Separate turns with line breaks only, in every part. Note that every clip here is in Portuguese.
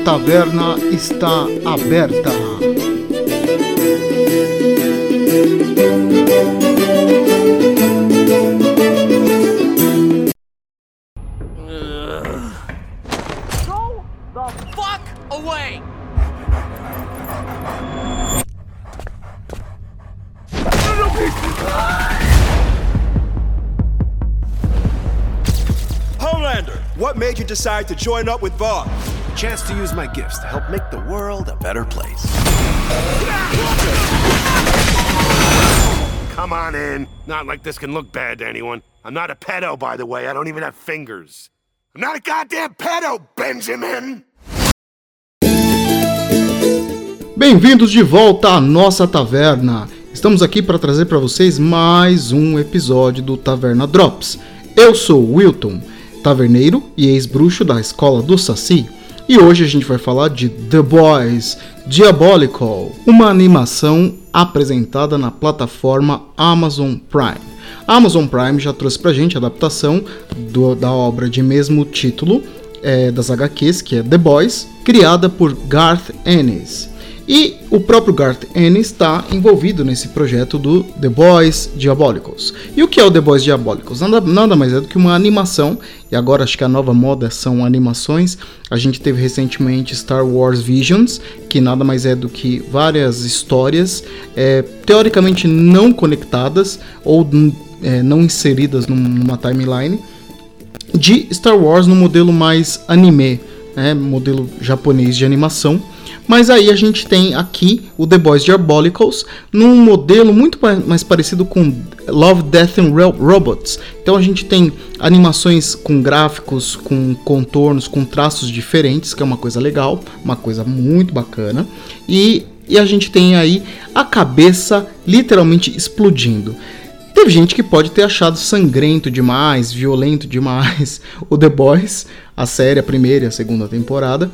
A taverna está aberta.
Go the fuck away!
Homelander, what made you decide to join up with Vought?
Chance to use my gifts to help make the world a better place. Come on in. Not like this can look bad to anyone. I'm not a pedo, by the way. I don't even have fingers. I'm not a goddamn pedo, Benjamin!
Bem-vindos de volta à nossa taverna. Estamos aqui para trazer para vocês mais um episódio do Taverna Drops. Eu sou o Wilton, taverneiro e ex-bruxo da escola do Saci, e hoje a gente vai falar de The Boys Diabolical, uma animação apresentada na plataforma Amazon Prime. A Amazon Prime já trouxe pra gente a adaptação do- da obra de mesmo título é, das HQs, que é The Boys, criada por Garth Ennis. E o próprio Garth Ennis está envolvido nesse projeto do The Boys Diabolicals. E o que é o The Boys Diabolicals? Nada, nada mais é do que uma animação, e agora acho que a nova moda são animações. A gente teve recentemente Star Wars Visions, que nada mais é do que várias histórias é, teoricamente não conectadas ou é, não inseridas num- numa timeline de Star Wars no modelo mais anime, né, modelo japonês de animação. Mas aí a gente tem aqui o The Boys Diabolicals num modelo muito mais parecido com Love, Death and Ro- Robots. Então a gente tem animações com gráficos, com contornos, com traços diferentes, que é uma coisa legal, uma coisa muito bacana. E, e a gente tem aí a cabeça literalmente explodindo. Teve gente que pode ter achado sangrento demais, violento demais o The Boys, a série, a primeira e a segunda temporada.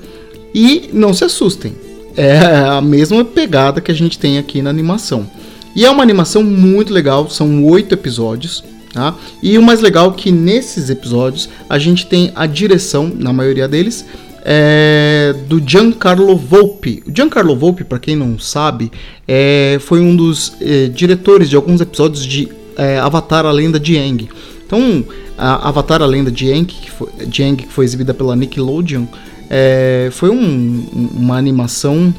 E não se assustem, é a mesma pegada que a gente tem aqui na animação. E é uma animação muito legal, são oito episódios. Tá? E o mais legal é que nesses episódios a gente tem a direção, na maioria deles, é, do Giancarlo Volpe. O Giancarlo Volpe, para quem não sabe, é, foi um dos é, diretores de alguns episódios de é, Avatar: A Lenda de Aang. Então, a Avatar: A Lenda de Aang, que foi, de Aang, que foi exibida pela Nickelodeon, é, foi um- um- uma animação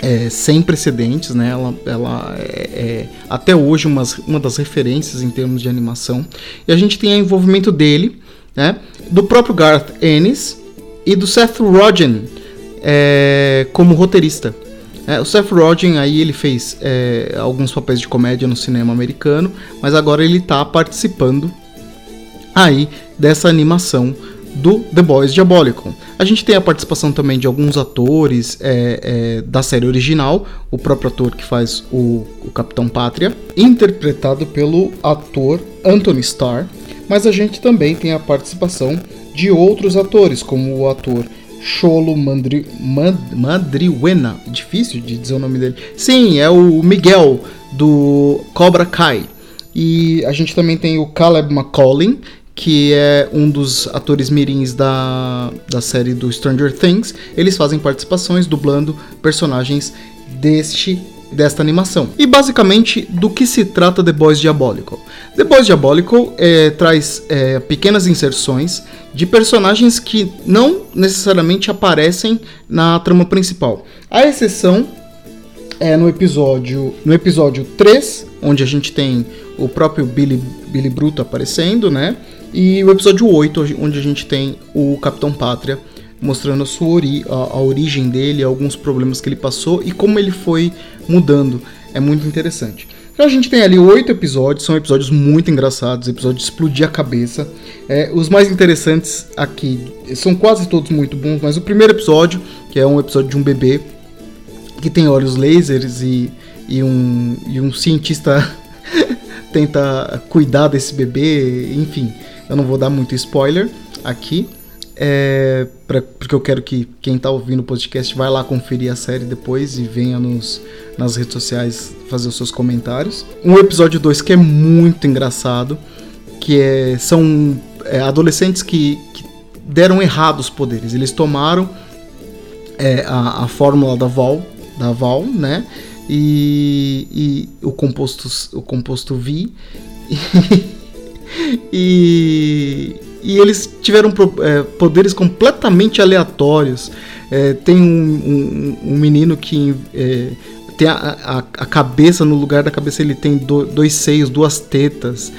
é, sem precedentes, né? Ela, ela é, é, até hoje umas- uma das referências em termos de animação. E a gente tem o envolvimento dele, né? Do próprio Garth Ennis e do Seth Rogen é, como roteirista. É, o Seth Rogen aí ele fez é, alguns papéis de comédia no cinema americano, mas agora ele está participando aí dessa animação do The Boys Diabolical. A gente tem a participação também de alguns atores é, é, da série original, o próprio ator que faz o, o Capitão Pátria, interpretado pelo ator Anthony Starr, mas a gente também tem a participação de outros atores, como o ator Cholo Mandri, Mad, Madriuena, difícil de dizer o nome dele. Sim, é o Miguel do Cobra Kai. E a gente também tem o Caleb McCollin, que é um dos atores mirins da, da série do Stranger Things. Eles fazem participações dublando personagens deste desta animação. E basicamente do que se trata The Boys Diabolical? The Boys Diabolical é, traz é, pequenas inserções de personagens que não necessariamente aparecem na trama principal. A exceção é no episódio no episódio 3, onde a gente tem o próprio Billy, Billy Bruto aparecendo, né? E o episódio 8, onde a gente tem o Capitão Pátria mostrando a sua ori a, a origem dele, alguns problemas que ele passou e como ele foi mudando. É muito interessante. Então a gente tem ali oito episódios, são episódios muito engraçados, episódios de explodir a cabeça. É, os mais interessantes aqui são quase todos muito bons, mas o primeiro episódio, que é um episódio de um bebê que tem olhos lasers e, e, um, e um cientista tenta cuidar desse bebê, enfim, eu não vou dar muito spoiler aqui, é, pra, porque eu quero que quem tá ouvindo o podcast vai lá conferir a série depois e venha nos, nas redes sociais fazer os seus comentários. Um episódio 2 que é muito engraçado, que é, são é, adolescentes que, que deram errado os poderes, eles tomaram é, a, a fórmula da Val, da Val, né? E, e o composto o composto V e, e eles tiveram é, poderes completamente aleatórios. É, tem um, um, um, menino que é, tem a, a, a, cabeça, no lugar da cabeça ele tem do, dois seios, duas tetas.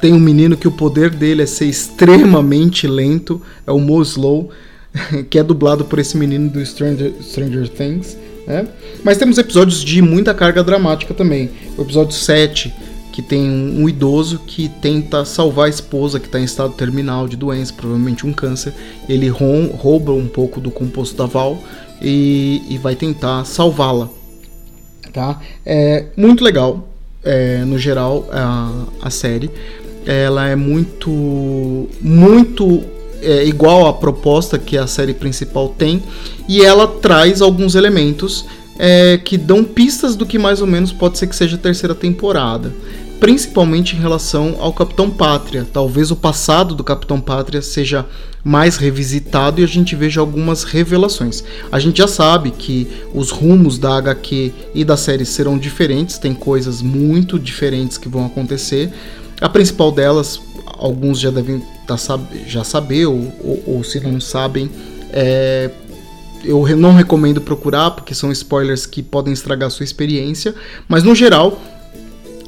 Tem um menino que o poder dele é ser extremamente lento, é o Mo Slow, que é dublado por esse menino do Stranger, Stranger Things. Né? Mas temos episódios de muita carga dramática também. O episódio 7, que tem um idoso que tenta salvar a esposa que está em estado terminal de doença, provavelmente um câncer. Ele rouba um pouco do composto da Val e, e vai tentar salvá-la. Tá? É muito legal, é, no geral, a, a série. Ela é muito, muito é, igual à proposta que a série principal tem e ela traz alguns elementos é, que dão pistas do que mais ou menos pode ser que seja a terceira temporada. Principalmente em relação ao Capitão Pátria. Talvez o passado do Capitão Pátria seja mais revisitado e a gente veja algumas revelações. A gente já sabe que os rumos da HQ e da série serão diferentes, tem coisas muito diferentes que vão acontecer. A principal delas, alguns já devem tá, já saber, ou, ou, ou se não sabem, é, eu não recomendo procurar, porque são spoilers que podem estragar sua experiência, mas no geral,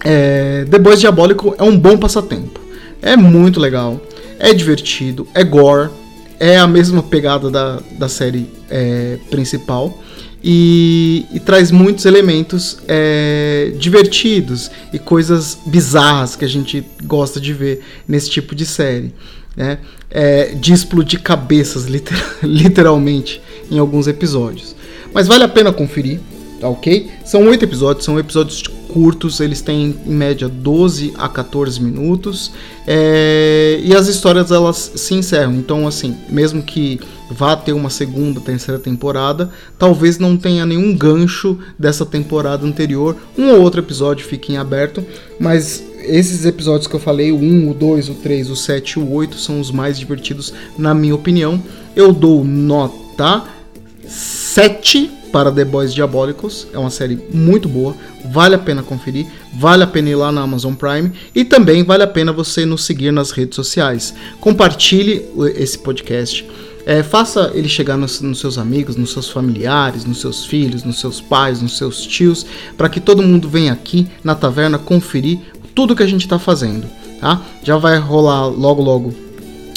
é, The Boys Diabólico é um bom passatempo. É muito legal, é divertido, é gore, é a mesma pegada da, da série é, principal e, e, traz muitos elementos é, divertidos e coisas bizarras que a gente gosta de ver nesse tipo de série. Né? É, de explodir cabeças, liter, literalmente, em alguns episódios. Mas vale a pena conferir, ok? São oito episódios, são episódios curtos, eles têm em média 12 a 14 minutos é, e as histórias elas se encerram. Então, assim, mesmo que vá ter uma segunda, terceira temporada, talvez não tenha nenhum gancho dessa temporada anterior. Um ou outro episódio fique em aberto, mas esses episódios que eu falei, o 1, o 2, o 3, o 7 e o 8 são os mais divertidos, na minha opinião. Eu dou nota 7 para The Boys Diabólicos. É uma série muito boa, vale a pena conferir, vale a pena ir lá na Amazon Prime e também vale a pena você nos seguir nas redes sociais. Compartilhe esse podcast. É, faça ele chegar nos, nos, seus amigos, nos seus familiares, nos seus filhos, nos seus pais, nos seus tios, para que todo mundo venha aqui na taverna conferir tudo que a gente está fazendo. Tá? Já vai rolar logo logo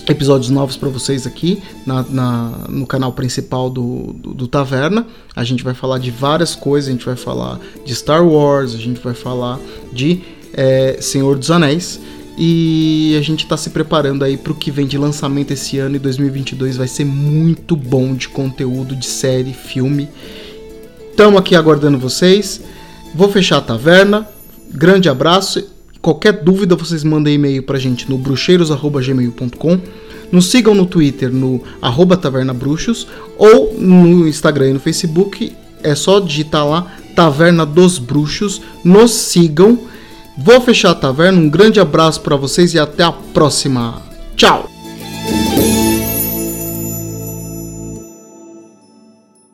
episódios novos para vocês aqui na, na, no canal principal do, do, do, Taverna. A gente vai falar de várias coisas, a gente vai falar de Star Wars, a gente vai falar de é, Senhor dos Anéis. E a gente está se preparando aí para o que vem de lançamento esse ano e 2022 vai ser muito bom de conteúdo, de série, filme. Estamos aqui aguardando vocês. Vou fechar a taverna. Grande abraço Qualquer dúvida vocês mandem e-mail pra gente no bruxeiros.gmail.com. Nos sigam no Twitter no arroba tavernabruxos ou no Instagram e no Facebook. É só digitar lá Taverna dos Bruxos. Nos sigam. Vou fechar a taverna. Um grande abraço para vocês e até a próxima. Tchau!